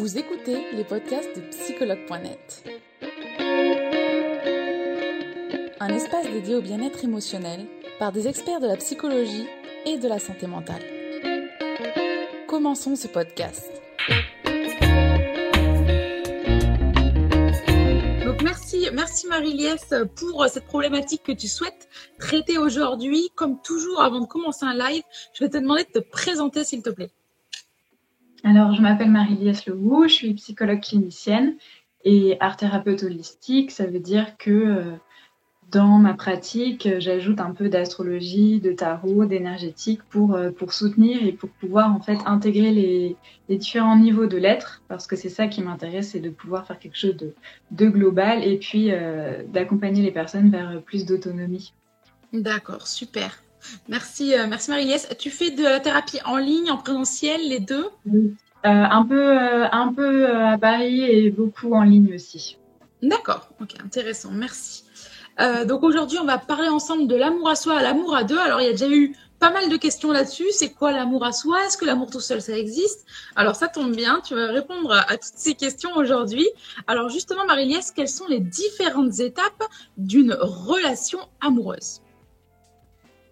Vous écoutez les podcasts de psychologue.net. Un espace dédié au bien-être émotionnel par des experts de la psychologie et de la santé mentale. Commençons ce podcast. Donc merci, merci Marie-Liesse pour cette problématique que tu souhaites traiter aujourd'hui. Comme toujours, avant de commencer un live, je vais te demander de te présenter s'il te plaît. Alors, je m'appelle Marie-Liesse Leroux, je suis psychologue clinicienne et art thérapeute holistique. Ça veut dire que euh, dans ma pratique, j'ajoute un peu d'astrologie, de tarot, d'énergétique pour, euh, pour soutenir et pour pouvoir en fait intégrer les, les différents niveaux de l'être, parce que c'est ça qui m'intéresse, c'est de pouvoir faire quelque chose de, de global et puis euh, d'accompagner les personnes vers plus d'autonomie. D'accord, super. Merci, euh, merci Marie-Liesse. Tu fais de la thérapie en ligne, en présentiel, les deux? Oui, euh, un peu, euh, un peu à Paris et beaucoup en ligne aussi. D'accord, ok, intéressant, merci. donc aujourd'hui, on va parler ensemble de l'amour à soi l'amour à deux. Alors, il y a déjà eu pas mal de questions là-dessus. C'est quoi l'amour à soi? Est-ce que l'amour tout seul, ça existe? Alors, ça tombe bien, tu vas répondre à, toutes ces questions aujourd'hui. Alors, justement, Marie-Liesse, quelles sont les différentes étapes d'une relation amoureuse?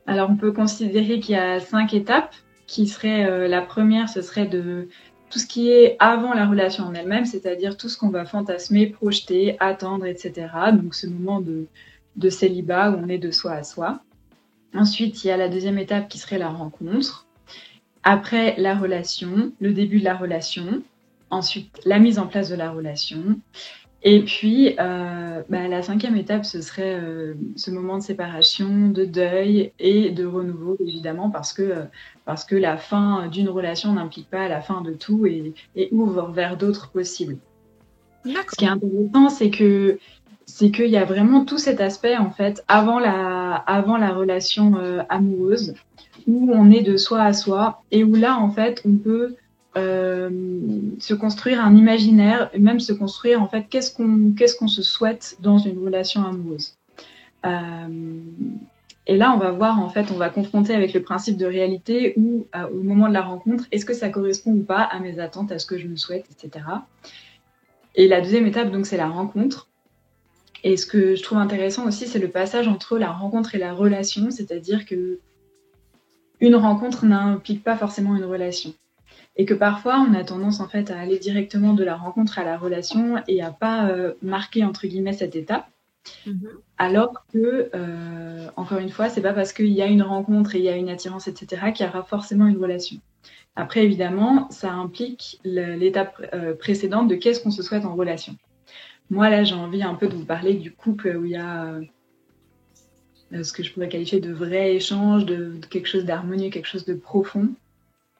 Alors, on peut considérer qu'il y a cinq étapes qui seraient euh, la première, ce serait de tout ce qui est avant la relation en elle-même, c'est-à-dire tout ce qu'on va fantasmer, projeter, attendre, etc. Donc, ce moment de, de célibat où on est de soi à soi. Ensuite, il y a la deuxième étape qui serait la rencontre. Après, la relation, le début de la relation. Ensuite, la mise en place de la relation. Et puis, euh, bah, la cinquième étape, ce serait euh, ce moment de séparation, de deuil et de renouveau, évidemment, parce que, euh, parce que la fin d'une relation n'implique pas la fin de tout et, et ouvre vers d'autres possibles. Ce qui est intéressant, c'est que c'est qu'il y a vraiment tout cet aspect, en fait, avant la, avant la relation euh, amoureuse, où on est de soi à soi et où là, en fait, on peut euh, se construire un imaginaire, même se construire en fait qu'est-ce qu'on qu'est-ce qu'on se souhaite dans une relation amoureuse. Euh, et là, on va voir en fait, on va confronter avec le principe de réalité où euh, au moment de la rencontre, est-ce que ça correspond ou pas à mes attentes, à ce que je me souhaite, etc. Et la deuxième étape, donc, c'est la rencontre. Et ce que je trouve intéressant aussi, c'est le passage entre la rencontre et la relation, c'est-à-dire que une rencontre n'implique pas forcément une relation et que parfois on a tendance en fait à aller directement de la rencontre à la relation et à pas euh, marquer entre guillemets cette étape. Mhm. Alors que, euh, encore une fois, c'est pas parce qu'il y a une rencontre et il y a une attirance, etc., qu'il y aura forcément une relation. Après, évidemment, ça implique l'étape euh, précédente de qu'est-ce qu'on se souhaite en relation. Moi, là, j'ai envie un peu de vous parler du couple où il y a ce que je pourrais qualifier de vrai échange, de quelque chose d'harmonieux, quelque chose de profond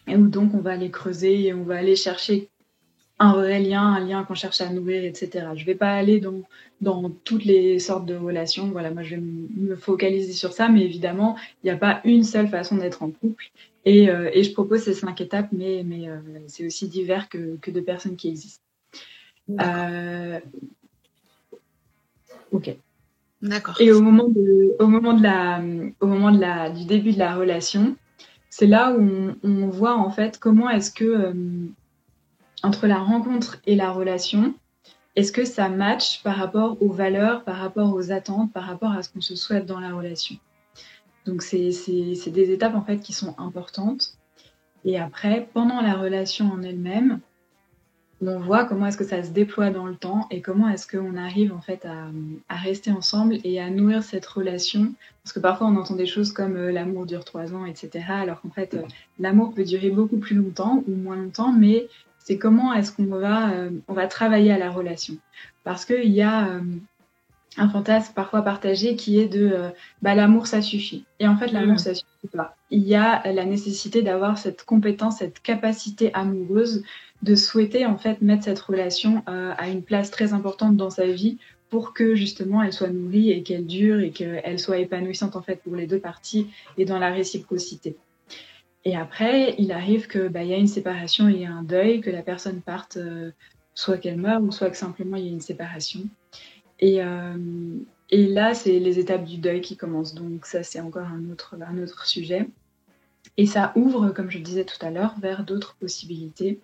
et donc on va aller creuser et on va aller chercher un vrai lien, un lien qu'on cherche à nourrir, etc. Je ne vais pas aller dans, dans toutes les sortes de relations. Voilà, moi, je vais me focaliser sur ça, mais évidemment, il n'y a pas une seule façon d'être en couple. Et, euh, et, je propose ces cinq étapes, mais, mais euh, c'est aussi divers que, que, de personnes qui existent. Euh... Ok. D'accord. Et au moment de, au moment de la, au moment de la, du début de la relation, c'est là où on, voit en fait comment est-ce que euh, entre la rencontre et la relation, est-ce que ça match par rapport aux valeurs, par rapport aux attentes, par rapport à ce qu'on se souhaite dans la relation? Donc c'est des étapes en fait qui sont importantes. Et après, pendant la relation en elle-même, on voit comment est-ce que ça se déploie dans le temps et comment est-ce qu'on arrive en fait à, rester ensemble et à nourrir cette relation. Parce que parfois on entend des choses comme euh, l'amour dure trois ans, etc. Alors qu'en fait, euh, l'amour peut durer beaucoup plus longtemps ou moins longtemps, mais c'est comment est-ce qu'on va, euh, on va travailler à la relation. Parce qu'il y a un fantasme parfois partagé qui est de bah, l'amour ça suffit. Et en fait, l'amour mmh. ça suffit pas. Il y a la nécessité d'avoir cette compétence, cette capacité amoureuse de souhaiter en fait mettre cette relation euh, à une place très importante dans sa vie pour que justement elle soit nourrie et qu'elle dure et qu'elle soit épanouissante en fait pour les deux parties et dans la réciprocité. Et après, il arrive que bah, y a une séparation, il y a un deuil, que la personne parte, euh, soit qu'elle meure ou soit que simplement il y a une séparation. Et, euh, et là, c'est les étapes du deuil qui commencent. Donc ça, c'est encore un autre, sujet. Et ça ouvre, comme je disais tout à l'heure, vers d'autres possibilités.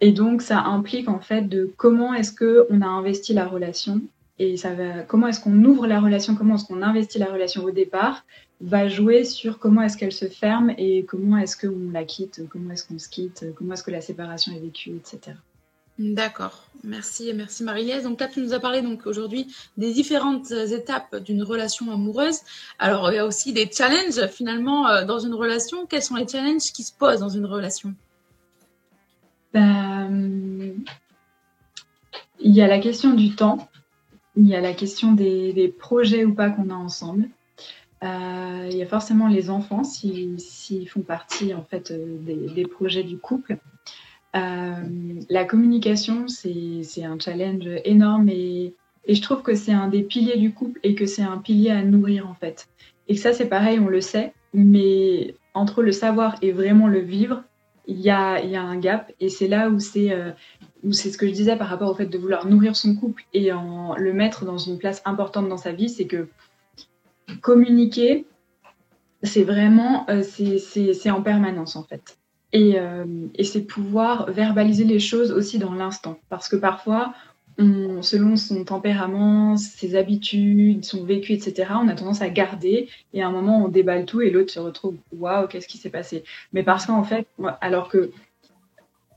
Et donc, ça implique en fait de comment est-ce qu'on a investi la relation et ça va, comment est-ce qu'on ouvre la relation, comment est-ce qu'on investit la relation? Au départ, va jouer sur comment est-ce qu'elle se ferme et comment est-ce qu'on la quitte, comment est-ce qu'on se quitte, comment est-ce que la séparation est vécue, etc. D'accord, merci, merci Marie-Lise. Donc là, tu nous as parlé donc aujourd'hui des différentes étapes d'une relation amoureuse. Alors, il y a aussi des challenges finalement euh, dans une relation. Quels sont les challenges qui se posent dans une relation? Ben, Il y a la question du temps, il y a la question des, projets ou pas qu'on a ensemble. Euh, il y a forcément les enfants s'ils font partie en fait euh, des projets du couple. Euh, la communication, c'est un challenge énorme et, je trouve que c'est un des piliers du couple et que c'est un pilier à nourrir en fait. Et ça, c'est pareil, on le sait, mais entre le savoir et vraiment le vivre, il y a, y a un gap et c'est là où c'est euh, c'est ce que je disais par rapport au fait de vouloir nourrir son couple et en le mettre dans une place importante dans sa vie, c'est que communiquer, c'est vraiment, euh, c'est en permanence en fait. Euh, et, c'est pouvoir verbaliser les choses aussi dans l'instant. Parce que parfois, selon son tempérament, ses habitudes, son vécu, etc., on a tendance à garder et à un moment, on déballe tout et l'autre se retrouve Waouh, qu'est-ce qui s'est passé? Mais parce qu'en fait, alors que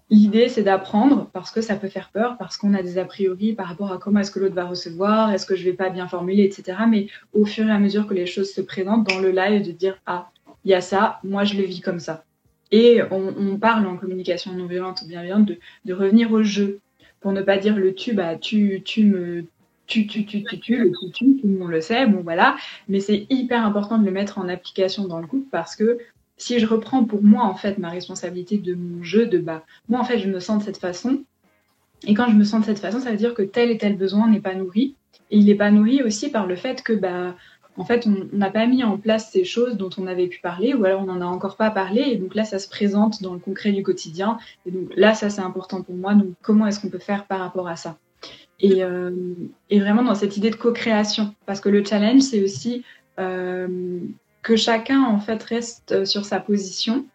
l'idée, c'est d'apprendre parce que ça peut faire peur, parce qu'on a des a priori par rapport à comment est-ce que l'autre va recevoir, est-ce que je vais pas bien formuler, etc. Mais au fur et à mesure que les choses se présentent dans le live, de dire Ah, il y a ça, moi je le vis comme ça. Et on, parle en communication non violente ou bienveillante de, de, revenir au jeu. Pour ne pas dire le tu, bah, tu, tu me. Tu, tu, tu, tu, tu, le tu, tu, tout le monde le sait, bon voilà. Mais c'est hyper important de le mettre en application dans le couple parce que si je reprends pour moi, en fait, ma responsabilité de mon jeu, de bah, moi, en fait, je me sens de cette façon. Et quand je me sens de cette façon, ça veut dire que tel et tel besoin n'est pas nourri. Et il n'est pas nourri aussi par le fait que, bah, en fait, on n'a pas mis en place ces choses dont on avait pu parler, ou alors on n'en a encore pas parlé, et donc là, ça se présente dans le concret du quotidien. Et donc là, ça, c'est important pour moi. Donc, comment est-ce qu'on peut faire par rapport à ça? Et, euh, et, vraiment dans cette idée de co-création, parce que le challenge, c'est aussi euh, que chacun, en fait, reste sur sa position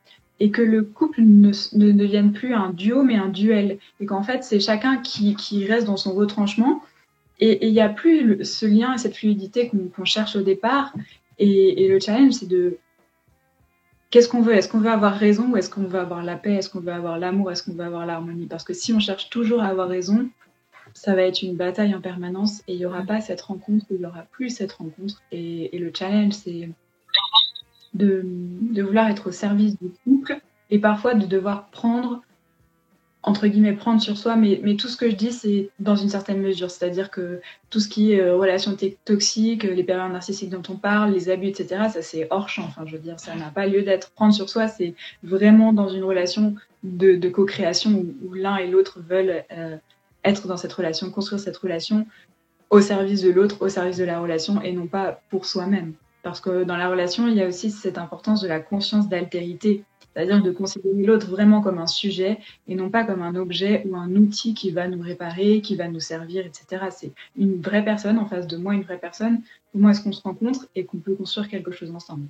et que le couple ne, ne devienne plus un duo, mais un duel. Et qu'en fait, c'est chacun qui reste dans son retranchement et il n'y a plus ce lien et cette fluidité qu'on cherche au départ. Et, le challenge, c'est de qu'est-ce qu'on veut? Est-ce qu'on veut avoir raison ou est-ce qu'on veut avoir la paix? Est-ce qu'on veut avoir l'amour? Est-ce qu'on veut avoir l'harmonie? Parce que si on cherche toujours à avoir raison, ça va être une bataille en permanence et il n'y aura pas cette rencontre, il n'y aura plus cette rencontre. Et, le challenge, c'est de, de, vouloir être au service du couple et parfois de devoir prendre entre guillemets prendre sur soi, mais, mais tout ce que je dis, c'est dans une certaine mesure. C'est-à-dire que tout ce qui est euh, relations toxiques, les périodes narcissiques dont on parle, les abus, etc., ça c'est hors champ. Enfin, je veux dire, ça n'a pas lieu d'être prendre sur soi. C'est vraiment dans une relation de, de co-création où, l'un et l'autre veulent euh, être dans cette relation, construire cette relation au service de l'autre, au service de la relation et non pas pour soi-même. Parce que dans la relation, il y a aussi cette importance de la conscience d'altérité c'est-à-dire de considérer l'autre vraiment comme un sujet et non pas comme un objet ou un outil qui va nous réparer, qui va nous servir, etc. C'est une vraie personne en face de moi, une vraie personne. Comment est-ce qu'on se rencontre et qu'on peut construire quelque chose ensemble?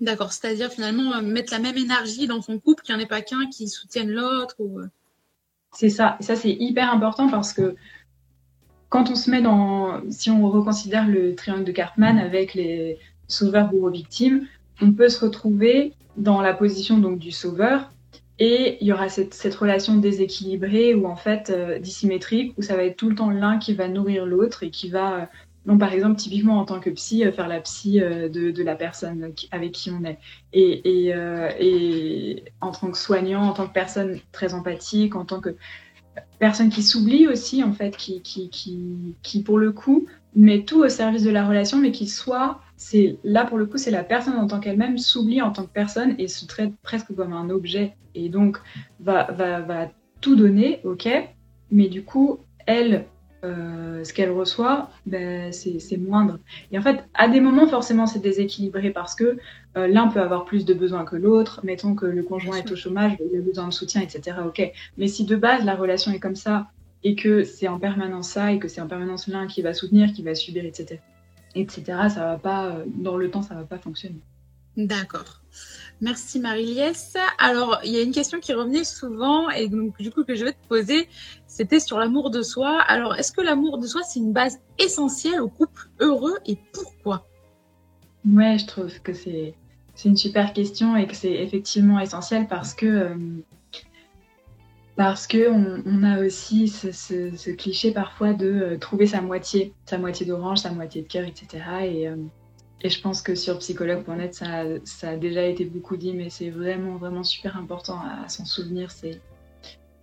D'accord, c'est-à-dire finalement euh, mettre la même énergie dans son couple, qu'il n'y en ait pas qu'un qui soutienne l'autre. Ou... Euh. C'est ça, et ça c'est hyper important parce que quand on se met dans, si on reconsidère le triangle de Cartman avec les sauveurs, bourreaux, victimes, on peut se retrouver dans la position donc du sauveur et il y aura cette, cette relation déséquilibrée ou en fait euh, dissymétrique où ça va être tout le temps l'un qui va nourrir l'autre et qui va donc par exemple typiquement en tant que psy euh, faire la psy euh, de, la personne avec qui on est. Et, et, et, en tant que soignant en tant que personne très empathique en tant que personne qui s'oublie aussi en fait qui, qui, qui, qui pour le coup met tout au service de la relation mais qui soit c'est là pour le coup, c'est la personne en tant qu'elle-même s'oublie en tant que personne et se traite presque comme un objet et donc va, va, va tout donner, ok, mais du coup, elle, euh, ce qu'elle reçoit, ben, c'est moindre. Et en fait, à des moments, forcément, c'est déséquilibré parce que euh, l'un peut avoir plus de besoins que l'autre. Mettons que le conjoint est au chômage, il a besoin de soutien, etc. Ok. Mais si de base, la relation est comme ça et que c'est en permanence ça et que c'est en permanence l'un qui va soutenir, qui va subir, etc etc. Ça va pas, euh, dans le temps, ça va pas fonctionner. D'accord. Merci Marie-Liesse. Alors, il y a une question qui revenait souvent et donc du coup que je vais te poser, c'était sur l'amour de soi. Alors, est-ce que l'amour de soi, c'est une base essentielle au couple heureux et pourquoi? Ouais, je trouve que c'est une super question et que c'est effectivement essentiel parce que euh, parce que on, a aussi ce, cliché parfois de euh, trouver sa moitié, sa moitié d'orange, sa moitié de cœur, etc. Et, euh, et je pense que sur psychologue.net, ça, a déjà été beaucoup dit, mais c'est vraiment, vraiment super important à, s'en souvenir. C'est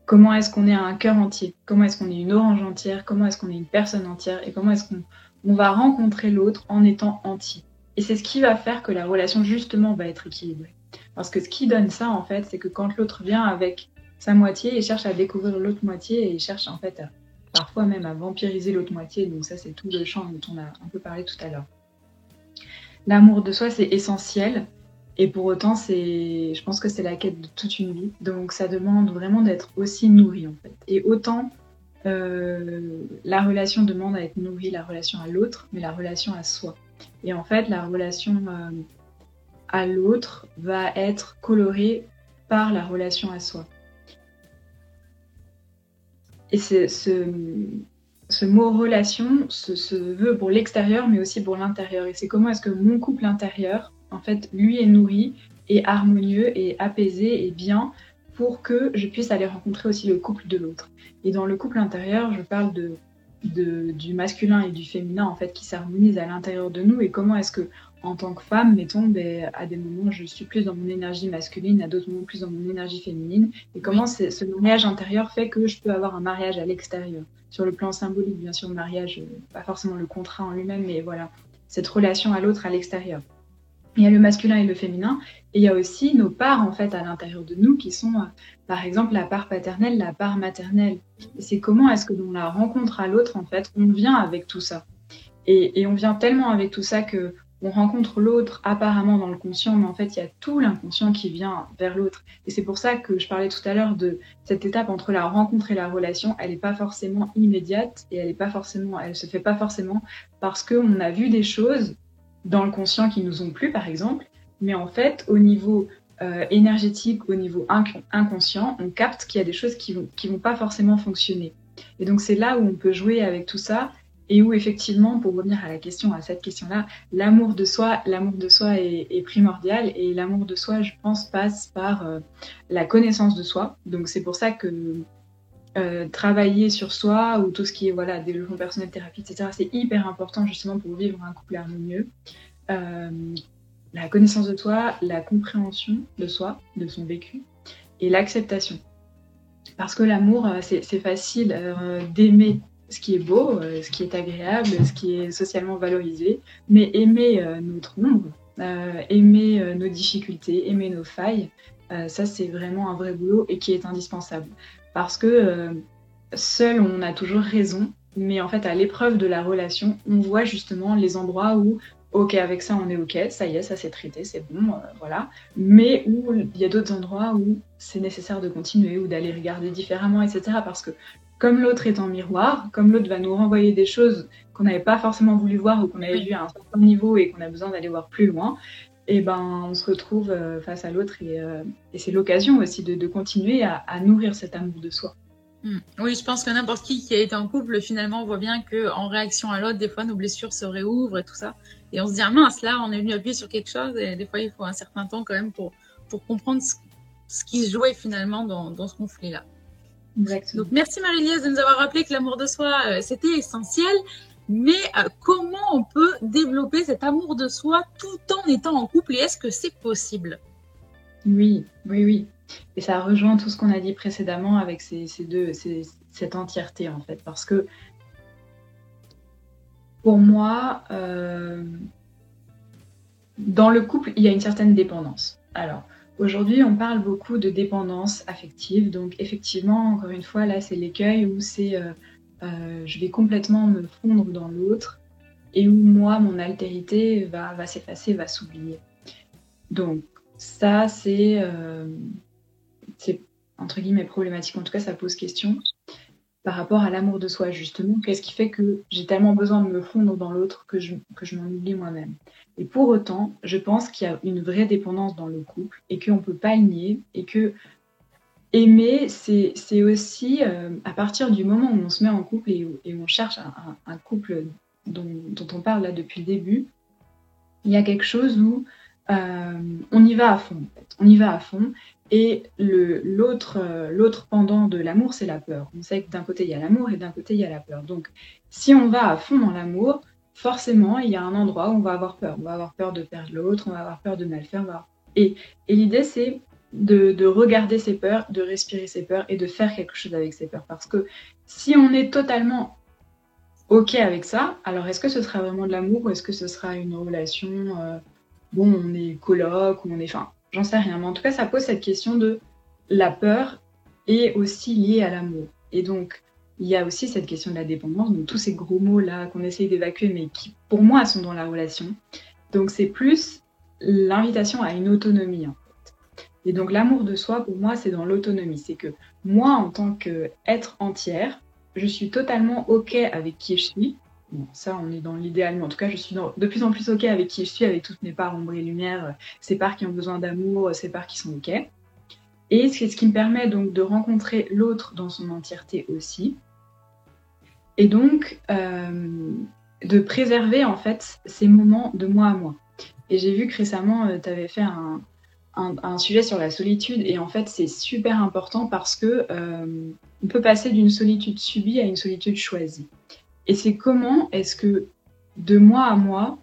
comment est-ce qu'on est un cœur entier, comment est-ce qu'on est une orange entière, comment est-ce qu'on est une personne entière, et comment est-ce qu'on on va rencontrer l'autre en étant entier? Et c'est ce qui va faire que la relation, justement, va être équilibrée. Parce que ce qui donne ça, en fait, c'est que quand l'autre vient avec sa moitié, il cherche à découvrir l'autre moitié et il cherche, en fait, parfois même à vampiriser l'autre moitié. Donc ça, c'est tout le champ dont on a un peu parlé tout à l'heure l'amour de soi, c'est essentiel. Et pour autant, c'est, je pense que c'est la quête de toute une vie. Donc, ça demande vraiment d'être aussi nourri, en fait. Et autant euh, la relation demande à être nourrie, la relation à l'autre, mais la relation à soi. Et en fait, la relation euh, à l'autre va être colorée par la relation à soi. Et ce, ce mot relation se, veut pour l'extérieur, mais aussi pour l'intérieur. Et c'est comment est-ce que mon couple intérieur, en fait, lui est nourri, et harmonieux, et apaisé, et bien, pour que je puisse aller rencontrer aussi le couple de l'autre. Et dans le couple intérieur, je parle de, du masculin et du féminin, en fait, qui s'harmonisent à l'intérieur de nous, et comment est-ce que en tant que femme, mettons, ben, à des moments, je suis plus dans mon énergie masculine, à d'autres moments, plus dans mon énergie féminine. Et comment ce mariage intérieur fait que je peux avoir un mariage à l'extérieur? Sur le plan symbolique, bien sûr, le mariage, euh, pas forcément le contrat en lui-même, mais voilà, cette relation à l'autre à l'extérieur. Il y a le masculin et le féminin, et il y a aussi nos parts, en fait, à l'intérieur de nous, qui sont, euh, par exemple, la part paternelle, la part maternelle. c'est comment est-ce que dans la rencontre à l'autre, en fait, on vient avec tout ça. Et, et on vient tellement avec tout ça que on rencontre l'autre apparemment dans le conscient, mais en fait, il y a tout l'inconscient qui vient vers l'autre. Et c'est pour ça que je parlais tout à l'heure de cette étape entre la rencontre et la relation. Elle n'est pas forcément immédiate et elle est pas forcément, elle se fait pas forcément parce qu'on a vu des choses dans le conscient qui nous ont plu, par exemple. Mais en fait, au niveau euh, énergétique, au niveau inconscient, on capte qu'il y a des choses qui vont, qui vont pas forcément fonctionner. Et donc, c'est là où on peut jouer avec tout ça et où effectivement, pour revenir à la question, à cette question-là, l'amour de soi, l'amour de soi est, primordial et l'amour de soi, je pense, passe par euh, la connaissance de soi. Donc c'est pour ça que euh, travailler sur soi ou tout ce qui est voilà développement personnel, thérapie, etc. C'est hyper important justement pour vivre un couple harmonieux. Euh, la connaissance de soi, la compréhension de soi, de son vécu et l'acceptation. Parce que l'amour, c'est facile d'aimer ce qui est beau, euh, ce qui est agréable, ce qui est socialement valorisé, mais aimer euh, notre ombre, euh, aimer nos difficultés, aimer nos failles, ça c'est vraiment un vrai boulot et qui est indispensable. Parce que seul on a toujours raison, mais en fait à l'épreuve de la relation, on voit justement les endroits où ok avec ça on est ok, ça y est, ça c'est traité, c'est bon, voilà. Mais où il y a d'autres endroits où c'est nécessaire de continuer ou d'aller regarder différemment, etc. Parce que comme l'autre est en miroir, comme l'autre va nous renvoyer des choses qu'on n'avait pas forcément voulu voir ou qu'on avait vu à un certain niveau et qu'on a besoin d'aller voir plus loin, et eh ben on se retrouve euh, face à l'autre et, euh, c'est l'occasion aussi de, continuer à, nourrir cet amour de soi. Hmm. Oui, je pense que n'importe qui qui a été en couple, finalement, voit bien que en réaction à l'autre, des fois, nos blessures se réouvrent et tout ça. Et on se dit, ah mince, là, on est venu appuyer sur quelque chose. Et des fois, il faut un certain temps quand même pour, pour comprendre ce, qui se jouait finalement dans, dans ce conflit-là. Donc, merci Marie-Liesse de nous avoir rappelé que l'amour de soi, euh, c'était essentiel. Mais euh, comment on peut développer cet amour de soi tout en étant en couple? Et est-ce que c'est possible? Oui, oui, oui. Et ça rejoint tout ce qu'on a dit précédemment avec ces, deux, cette entièreté en fait. Parce que pour moi, euh, dans le couple, il y a une certaine dépendance. Alors, Aujourd'hui, on parle beaucoup de dépendance affective. Donc, effectivement, encore une fois, là, c'est l'écueil où c'est euh, euh, je vais complètement me fondre dans l'autre et où moi, mon altérité va, s'effacer, va s'oublier. Donc, ça, c'est euh, entre guillemets problématique. En tout cas, ça pose question par rapport à l'amour de soi, justement. Qu'est-ce qui fait que j'ai tellement besoin de me fondre dans l'autre que je, que je moi-même Et pour autant, je pense qu'il y a une vraie dépendance dans le couple et qu'on ne peut pas le nier et que aimer, c'est aussi euh, à partir du moment où on se met en couple et, et on cherche un, couple dont, dont, on parle là depuis le début, il y a quelque chose où on y va à fond. On y va à fond et l'autre l'autre pendant de l'amour, c'est la peur. On sait que d'un côté, il y a l'amour et d'un côté, il y a la peur. Donc, si on va à fond dans l'amour, forcément, il y a un endroit où on va avoir peur. On va avoir peur de perdre l'autre, on va avoir peur de mal faire. Et, et l'idée, c'est de, de, regarder ses peurs, de respirer ses peurs et de faire quelque chose avec ses peurs. Parce que si on est totalement OK avec ça, alors est-ce que ce sera vraiment de l'amour ou est-ce que ce sera une relation, euh, bon, on est coloc ou on est... Enfin, J'en sais rien, mais en tout cas, ça pose cette question de la peur est aussi liée à l'amour. Et donc, il y a aussi cette question de la dépendance, donc tous ces gros mots-là qu'on essaye d'évacuer, mais qui, pour moi, sont dans la relation. Donc, c'est plus l'invitation à une autonomie, en fait. Et donc, l'amour de soi, pour moi, c'est dans l'autonomie. C'est que moi, en tant qu'être entière, je suis totalement OK avec qui je suis, Bon, ça, on est dans l'idéal, mais en tout cas, je suis de plus en plus OK avec qui je suis, avec toutes mes parts ombre et lumière, ces parts qui ont besoin d'amour, ces parts qui sont OK. Et c'est ce qui me permet donc de rencontrer l'autre dans son entièreté aussi. Et donc, euh, de préserver en fait ces moments de moi à moi. Et j'ai vu que récemment, euh, tu avais fait un, sujet sur la solitude, et en fait, c'est super important parce que euh, on peut passer d'une solitude subie à une solitude choisie. Et c'est comment est-ce que de moi à moi,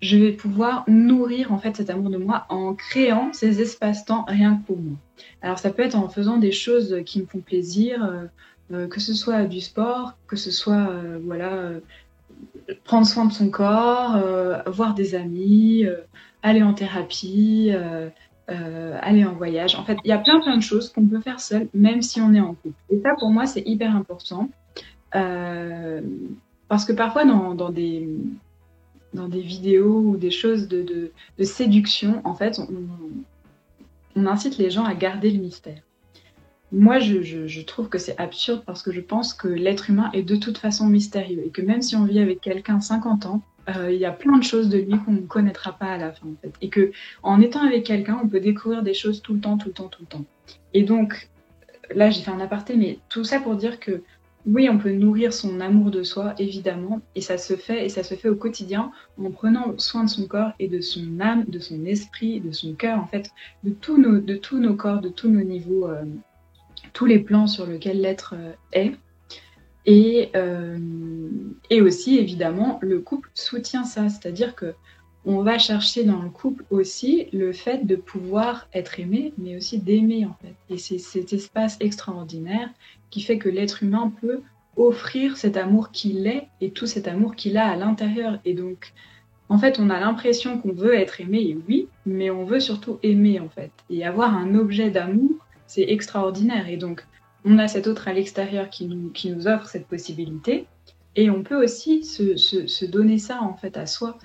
je vais pouvoir nourrir en fait cet amour de moi en créant ces espaces-temps rien que pour moi. Alors ça peut être en faisant des choses qui me font plaisir, euh, euh, que ce soit du sport, que ce soit euh, voilà prendre soin de son corps, voir des amis, aller en thérapie, aller en voyage. En fait, il y a plein plein de choses qu'on peut faire seul, même si on est en couple. Et ça pour moi c'est hyper important. Euh, parce que parfois, dans, dans, des, dans des vidéos ou des choses de, de, séduction, en fait, on, incite les gens à garder le mystère. Moi, je, je, trouve que c'est absurde parce que je pense que l'être humain est de toute façon mystérieux et que même si on vit avec quelqu'un 50 ans, euh, il y a plein de choses de lui qu'on ne connaîtra pas à la fin. Et que en étant avec quelqu'un, on peut découvrir des choses tout le temps, tout le temps, tout le temps. Et donc, là, j'ai fait un aparté, mais tout ça pour dire que oui, on peut nourrir son amour de soi, évidemment, et ça se fait, et ça se fait au quotidien en prenant soin de son corps et de son âme, de son esprit, de son cœur, en fait, de tous nos, corps, de tous nos niveaux, euh, tous les plans sur lesquels l'être euh, est. Et, euh, et aussi, évidemment, le couple soutient ça, c'est-à-dire que on va chercher dans le couple aussi le fait de pouvoir être aimé, mais aussi d'aimer en fait. Et c'est cet espace extraordinaire qui fait que l'être humain peut offrir cet amour qu'il est et tout cet amour qu'il a à l'intérieur. Et donc, en fait, on a l'impression qu'on veut être aimé, et oui, mais on veut surtout aimer en fait. Et avoir un objet d'amour, c'est extraordinaire. Et donc, on a cet autre à l'extérieur qui nous, qui nous offre cette possibilité. Et on peut aussi se, se, se donner ça en fait à soi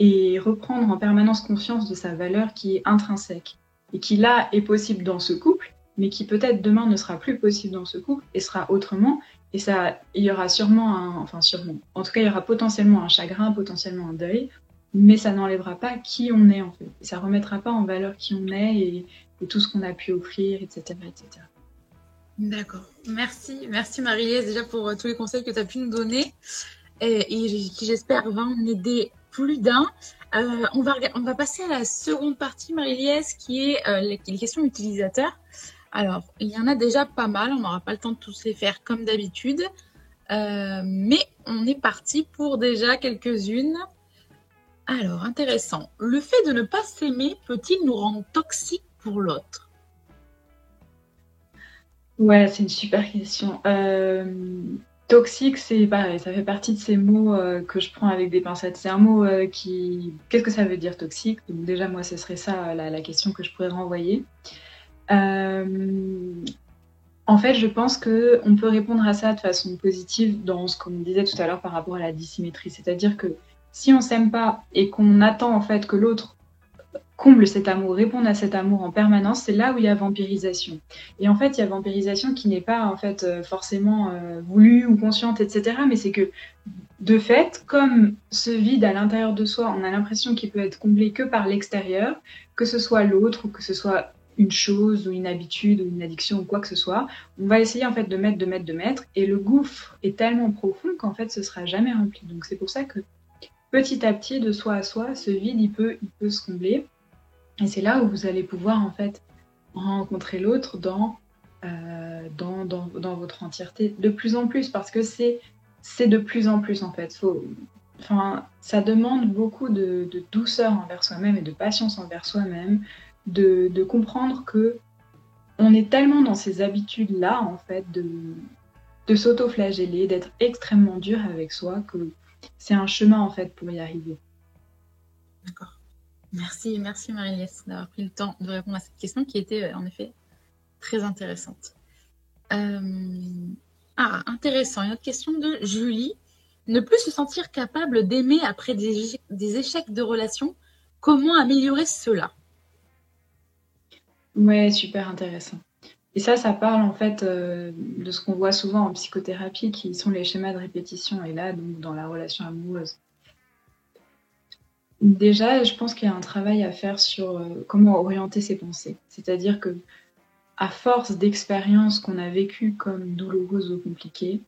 et reprendre en permanence conscience de sa valeur qui est intrinsèque et qui là est possible dans ce couple, mais qui peut-être demain ne sera plus possible dans ce couple et sera autrement. Et ça, il y aura sûrement un, enfin sûrement, en tout cas, il y aura potentiellement un chagrin, potentiellement un deuil, mais ça n'enlèvera pas qui on est en fait. Et ça remettra pas en valeur qui on est et, tout ce qu'on a pu offrir, etc., etc. D'accord. Merci, merci Marie-Lise déjà pour euh, tous les conseils que tu as pu nous donner et, qui j'espère vont aider plus d'un. Euh, on, va, passer à la seconde partie, Marie-Liès, qui est euh, les, questions utilisateurs. Alors, il y en a déjà pas mal, on n'aura pas le temps de tous les faire comme d'habitude, euh, mais on est parti pour déjà quelques-unes. Alors, intéressant. Le fait de ne pas s'aimer peut-il nous rendre toxiques pour l'autre? Ouais, c'est une super question. Toxique, c'est pareil, ça fait partie de ces mots euh, que je prends avec des pincettes. C'est un mot euh, qui. Qu'est-ce que ça veut dire toxique? Donc, déjà, moi, ce serait ça la, question que je pourrais renvoyer. Euh, en fait, je pense qu'on peut répondre à ça de façon positive dans ce qu'on disait tout à l'heure par rapport à la dissymétrie. C'est-à-dire que si on s'aime pas et qu'on attend en fait que l'autre comble cet amour, répondre à cet amour en permanence, c'est là où il y a vampirisation. Et en fait, il y a vampirisation qui n'est pas en fait euh, forcément euh, voulue ou consciente, etc. Mais c'est que de fait, comme ce vide à l'intérieur de soi, on a l'impression qu'il peut être comblé que par l'extérieur, que ce soit l'autre ou que ce soit une chose ou une habitude ou une addiction ou quoi que ce soit, on va essayer en fait de mettre, de mettre, de mettre, et le gouffre est tellement profond qu'en fait ce sera jamais rempli. Donc c'est pour ça que petit à petit, de soi à soi, ce vide il peut, il peut se combler. Et c'est là où vous allez pouvoir en fait rencontrer l'autre dans, euh, dans, dans, dans, votre entièreté de plus en plus parce que c'est de plus en plus en fait. Faut, enfin, ça demande beaucoup de, douceur envers soi-même et de patience envers soi-même, de, comprendre que on est tellement dans ces habitudes là en fait de, de s'auto-flageller, d'être extrêmement dur avec soi que c'est un chemin en fait pour y arriver. D'accord. Merci, merci Marie-Lès d'avoir pris le temps de répondre à cette question qui était euh, en effet très intéressante. Euh... Ah, intéressant. Une autre question de Julie. Ne plus se sentir capable d'aimer après des, des, échecs de relation, comment améliorer cela? Ouais, super intéressant. Et ça, ça parle en fait euh, de ce qu'on voit souvent en psychothérapie, qui sont les schémas de répétition, et là, donc dans la relation amoureuse. Déjà, je pense qu'il y a un travail à faire sur euh, comment orienter ses pensées. C'est-à-dire que, à force d'expériences qu'on a vécues comme douloureuses ou compliquées,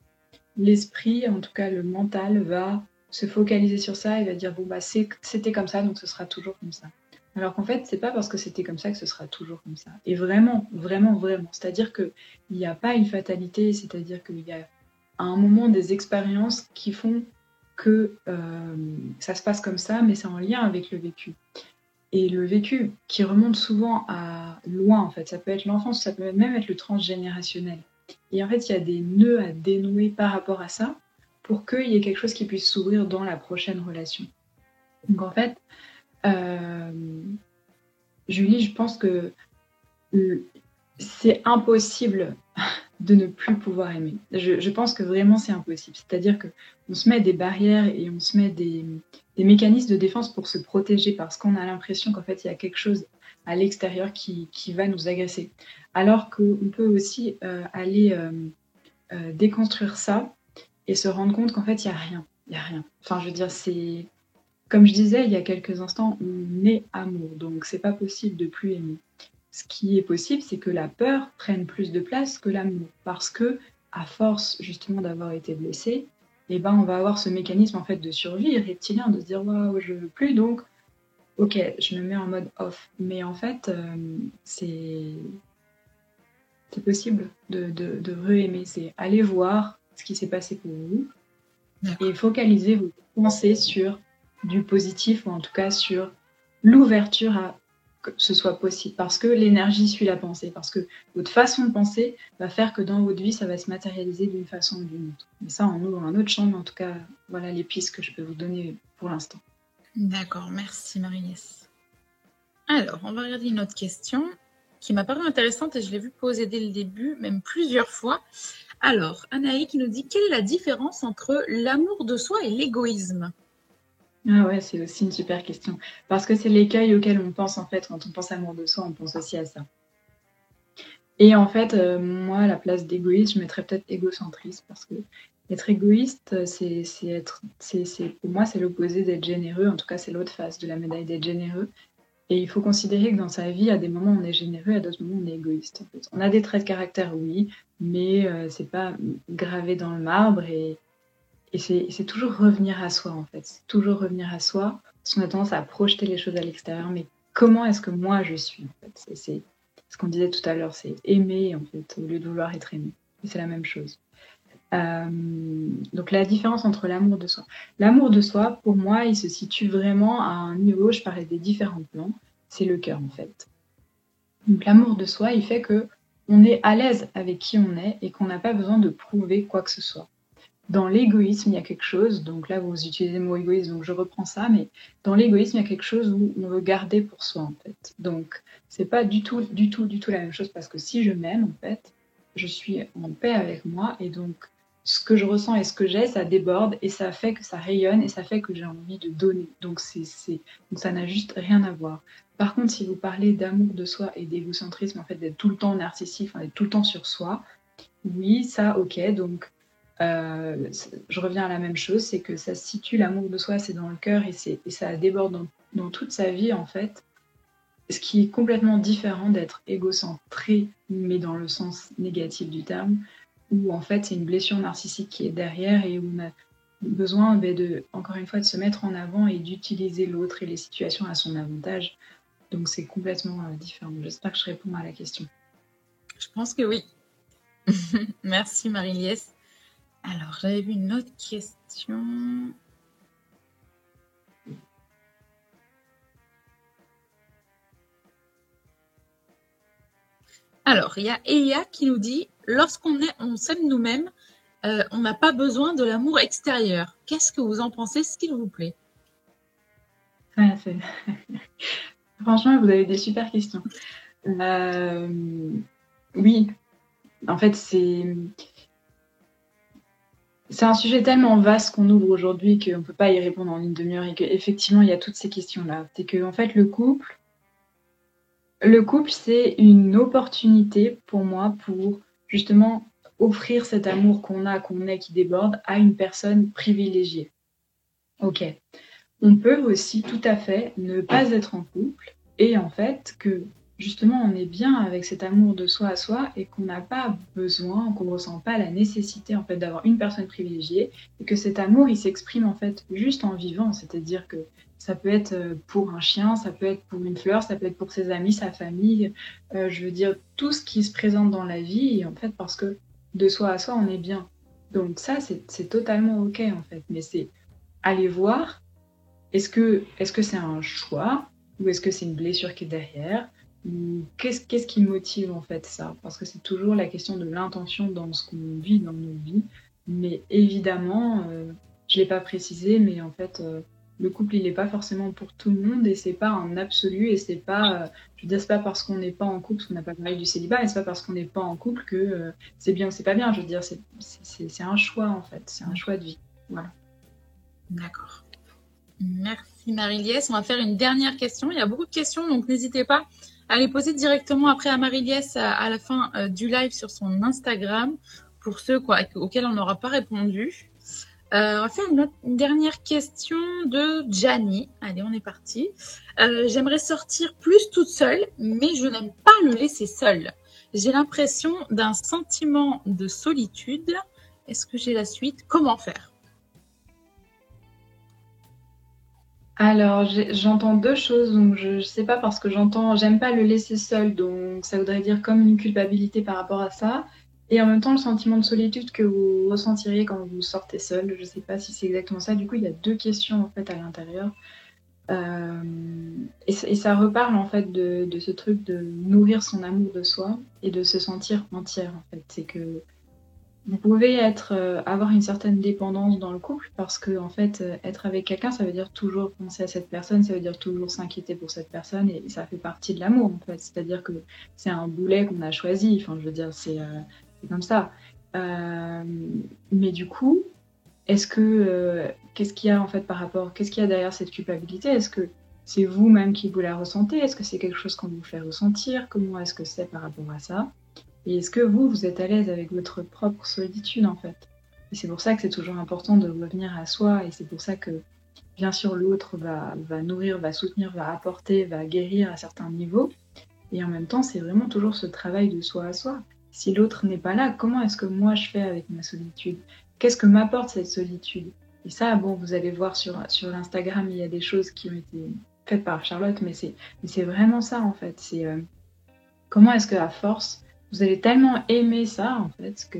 l'esprit, en tout cas le mental, va se focaliser sur ça et va dire bon bah c'était comme ça donc ce sera toujours comme ça. Alors qu'en fait c'est pas parce que c'était comme ça que ce sera toujours comme ça. Et vraiment, vraiment, vraiment, c'est-à-dire que il n'y a pas une fatalité, c'est-à-dire qu'il y a à un moment des expériences qui font que euh, ça se passe comme ça, mais c'est en lien avec le vécu. Et le vécu qui remonte souvent à loin, en fait, ça peut être l'enfance, ça peut même être le transgénérationnel. Et en fait, il y a des nœuds à dénouer par rapport à ça pour qu'il y ait quelque chose qui puisse s'ouvrir dans la prochaine relation. Donc en fait, euh, Julie, je pense que c'est impossible de ne plus pouvoir aimer. Je, pense que vraiment c'est impossible. C'est-à-dire qu'on se met des barrières et on se met des, mécanismes de défense pour se protéger parce qu'on a l'impression qu'en fait il y a quelque chose à l'extérieur qui, va nous agresser. Alors qu'on peut aussi euh, aller euh, euh, déconstruire ça et se rendre compte qu'en fait il n'y a rien. Il n'y a rien. Enfin, je veux dire, c'est. Comme je disais il y a quelques instants, on est amour, donc c'est pas possible de plus aimer ce qui est possible, c'est que la peur prenne plus de place que l'amour. Parce que, à force justement d'avoir été blessé, eh ben, on va avoir ce mécanisme en fait de survie reptilien, de se dire waouh, je veux plus, donc ok, je me mets en mode off. Mais en fait, euh, c'est c'est possible de, de, de re-aimer. C'est aller voir ce qui s'est passé pour vous et focaliser vos pensées sur du positif ou en tout cas sur l'ouverture à que ce soit possible, parce que l'énergie suit la pensée, parce que votre façon de penser va faire que dans votre vie, ça va se matérialiser d'une façon ou d'une autre. Mais ça, on ouvre un autre champ, mais en tout cas, voilà les pistes que je peux vous donner pour l'instant. D'accord, merci marie Alors, on va regarder une autre question qui m'a paru intéressante et je l'ai vue poser dès le début, même plusieurs fois. Alors, Anaï qui nous dit quelle est la différence entre l'amour de soi et l'égoïsme? Ah ouais, c'est aussi une super question. Parce que c'est l'écueil auquel on pense en fait. Quand on pense amour de soi, on pense aussi à ça. Et en fait, euh, moi, à la place d'égoïste, je mettrais peut-être égocentriste parce que être égoïste, c'est être, c'est pour moi, c'est l'opposé d'être généreux. En tout cas, c'est l'autre face de la médaille d'être généreux. Et il faut considérer que dans sa vie, à des moments, on est généreux, à d'autres moments, on est égoïste. On a des traits de caractère, oui, mais euh, c'est pas gravé dans le marbre et et c'est toujours revenir à soi, en fait. C'est toujours revenir à soi. Parce qu'on a tendance à projeter les choses à l'extérieur. Mais comment est-ce que moi je suis, en fait? C'est ce qu'on disait tout à l'heure, c'est aimer, en fait, au lieu de vouloir être aimé. C'est la même chose. Euh, donc la différence entre l'amour de soi. L'amour de soi, pour moi, il se situe vraiment à un niveau, je parlais des différents plans, c'est le cœur en fait. Donc l'amour de soi, il fait que on est à l'aise avec qui on est et qu'on n'a pas besoin de prouver quoi que ce soit dans l'égoïsme, il y a quelque chose, donc là vous utilisez le mot égoïsme, donc je reprends ça, mais dans l'égoïsme, il y a quelque chose où on veut garder pour soi en fait. Donc c'est pas du tout, du tout, du tout la même chose parce que si je m'aime en fait, je suis en paix avec moi et donc ce que je ressens et ce que j'ai, ça déborde et ça fait que ça rayonne et ça fait que j'ai envie de donner. Donc c'est, ça n'a juste rien à voir. Par contre, si vous parlez d'amour de soi et d'égocentrisme, en fait, d'être tout le temps narcissique, d'être tout le temps sur soi, oui, ça, ok. Donc, euh, je reviens à la même chose, c'est que ça situe l'amour de soi, c'est dans le cœur et, et ça déborde dans, toute sa vie, en fait. Ce qui est complètement différent d'être égocentré, mais dans le sens négatif du terme, où en fait c'est une blessure narcissique qui est derrière et où on a besoin ben, encore une fois, de se mettre en avant et d'utiliser l'autre et les situations à son avantage. Donc c'est complètement euh, différent. J'espère que je réponds à la question. Je pense que oui. Merci Marie-Liesse. Alors j'avais une autre question. Alors, il y a Eya qui nous dit lorsqu'on est, on s'aime nous-mêmes, euh, on n'a pas besoin de l'amour extérieur. Qu'est-ce que vous en pensez, s'il vous plaît? Franchement, vous avez des super questions. Euh, oui, en fait, c'est c'est un sujet tellement vaste qu'on ouvre aujourd'hui qu'on ne peut pas y répondre en une demi-heure et qu'effectivement, il y a toutes ces questions-là. C'est que, en fait, le couple, le couple, c'est une opportunité pour moi pour justement offrir cet amour qu'on a, qu'on est, qui déborde à une personne privilégiée. Ok. On peut aussi tout à fait ne pas être en couple et en fait que justement on est bien avec cet amour de soi à soi et qu'on n'a pas besoin, qu'on ne ressent pas la nécessité en fait d'avoir une personne privilégiée et que cet amour il s'exprime en fait juste en vivant, c'est-à-dire que ça peut être euh, pour un chien, ça peut être pour une fleur, ça peut être pour ses amis, sa famille, euh, je veux dire tout ce qui se présente dans la vie en fait parce que de soi à soi, on est bien. Donc ça, c'est totalement OK en fait. Mais c'est aller voir, est-ce que c'est -ce c'est un choix ou est-ce que c'est une blessure qui est derrière? Qu'est-ce qui motive en fait ça? Parce que c'est toujours la question de l'intention dans ce qu'on vit dans nos vies. Mais évidemment, euh, je ne l'ai pas précisé, mais en fait, euh, le couple, il n'est pas forcément pour tout le monde et c'est pas un absolu et c'est pas, euh, pas parce qu'on n'est pas en couple qu'on n'a pas parlé du célibat et c'est pas parce qu'on n'est pas en couple que c'est bien ou c'est pas bien. Je veux dire, c'est un choix en fait, c'est un choix de vie. Voilà. D'accord. Merci Marie-Liesse. On va faire une dernière question. Il y a beaucoup de questions, donc n'hésitez pas les poser directement après à Marie-Liesse à, la fin euh, du live sur son Instagram pour ceux auxquels on n'aura pas répondu. Euh, on va faire une, dernière question de Gianni. Allez, on est parti. Euh, j'aimerais sortir plus toute seule, mais je n'aime pas le laisser seul. J'ai l'impression d'un sentiment de solitude. Est-ce que j'ai la suite? Comment faire? Alors, j'entends deux choses. Donc, je ne sais pas parce que j'entends, j'aime pas le laisser seul. Donc, ça voudrait dire comme une culpabilité par rapport à ça. Et en même temps, le sentiment de solitude que vous ressentiriez quand vous sortez seul, je ne sais pas si c'est exactement ça. Du coup, il y a deux questions en fait à l'intérieur. Euh, et, ça reparle en fait de, ce truc de nourrir son amour de soi et de se sentir entière en fait. C'est que vous pouvez être, euh, avoir une certaine dépendance dans le couple parce que en fait, euh, être avec quelqu'un, ça veut dire toujours penser à cette personne, ça veut dire toujours s'inquiéter pour cette personne et, ça fait partie de l'amour en fait. C'est-à-dire que c'est un boulet qu'on a choisi. Enfin, je veux dire, c'est comme ça. Euh, mais du coup, est-ce que euh, qu'est-ce qu'il y a en fait par rapport, qu'est-ce qu'il y a derrière cette culpabilité? Est-ce que c'est vous-même qui vous la ressentez? Est-ce que c'est quelque chose qu'on vous fait ressentir? Comment est-ce que c'est par rapport à ça? Et est-ce que vous, vous êtes à l'aise avec votre propre solitude en fait? Et c'est pour ça que c'est toujours important de revenir à soi et c'est pour ça que bien sûr l'autre va, nourrir, va soutenir, va apporter, va guérir à certains niveaux. Et en même temps, c'est vraiment toujours ce travail de soi à soi si l'autre n'est pas là, comment est-ce que moi je fais avec ma solitude? Qu'est-ce que m'apporte cette solitude? Et ça, bon, vous allez voir sur, sur l'Instagram, il y a des choses qui ont été faites par Charlotte, mais c'est, c'est vraiment ça en fait. C'est euh, comment est-ce que à force, vous allez tellement aimer ça en fait que,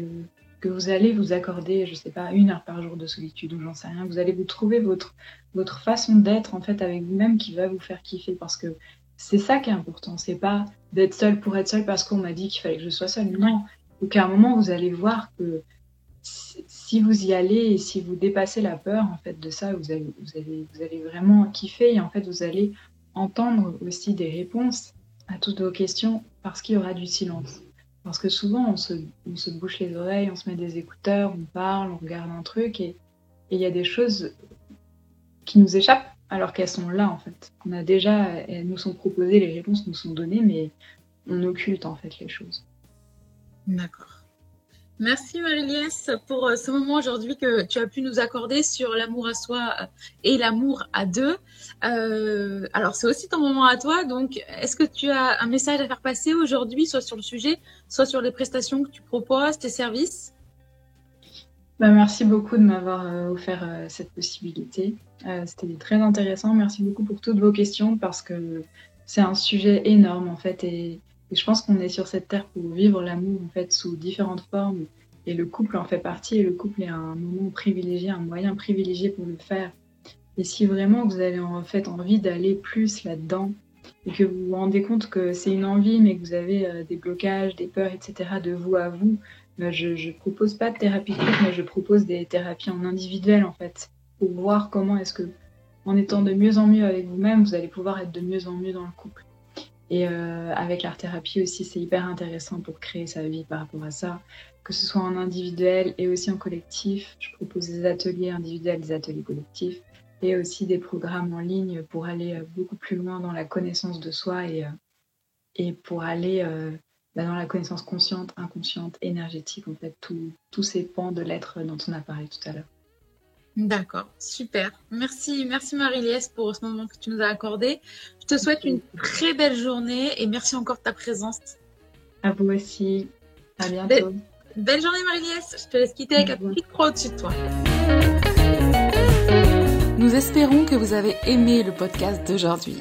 que vous allez vous accorder, je sais pas, une heure par jour de solitude ou j'en sais rien. Vous allez vous trouver votre, votre façon d'être en fait avec vous-même qui va vous faire kiffer parce que c'est ça qui est important. C'est pas d'être seul pour être seul parce qu'on m'a dit qu'il fallait que je sois seule. Non. Donc à un moment, vous allez voir que si vous y allez et si vous dépassez la peur en fait de ça, vous allez, vous allez, vous allez vraiment kiffer et en fait vous allez entendre aussi des réponses à toutes vos questions parce qu'il y aura du silence. Parce que souvent on se, on se bouche les oreilles, on se met des écouteurs, on parle, on regarde un truc et il y a des choses qui nous échappent alors qu'elles sont là en fait. On a déjà, elles nous sont proposées, les réponses nous sont données, mais on occulte en fait les choses. D'accord. Merci Marie-Liesse pour euh, ce moment aujourd'hui que tu as pu nous accorder sur l'amour à soi euh, et l'amour à deux. Euh, alors c'est aussi ton moment à toi, donc est-ce que tu as un message à faire passer aujourd'hui, soit sur le sujet, soit sur les prestations que tu proposes, tes services? Bah, Merci beaucoup de m'avoir offert cette possibilité. C'était très intéressant. Merci beaucoup pour toutes vos questions parce que c'est un sujet énorme en fait et et je pense qu'on est sur cette terre pour vivre l'amour fait sous différentes formes. Et le couple en fait partie. Et le couple est un moment privilégié, un moyen privilégié pour le faire. Et si vraiment vous avez en fait envie d'aller plus là-dedans et que vous vous rendez compte que c'est une envie, mais que vous avez euh, des blocages, des peurs, etc. de vous à vous, ben, je ne propose pas de thérapie couple, mais je propose des thérapies en individuel en fait pour voir comment est-ce que en étant de mieux en mieux avec vous-même, vous allez pouvoir être de mieux en mieux dans le couple. Et euh, avec l'art thérapie aussi, c'est hyper intéressant pour créer sa vie par rapport à ça, que ce soit en individuel et aussi en collectif. Je propose des ateliers individuels, des ateliers collectifs et aussi des programmes en ligne pour aller euh, beaucoup plus loin dans la connaissance de soi et, euh, et pour aller bah, dans la connaissance consciente, inconsciente, énergétique, en fait, tous ces pans de l'être dont on a parlé tout à l'heure. D'accord, super. Merci, merci Marie-Liesse pour ce moment que tu nous as accordé. Je te souhaite une très belle journée et merci encore de ta présence. À vous aussi. À bientôt. Belle, journée Marie-Liesse. Je te laisse quitter avec un petit croix au-dessus de toi. Nous espérons que vous avez aimé le podcast d'aujourd'hui.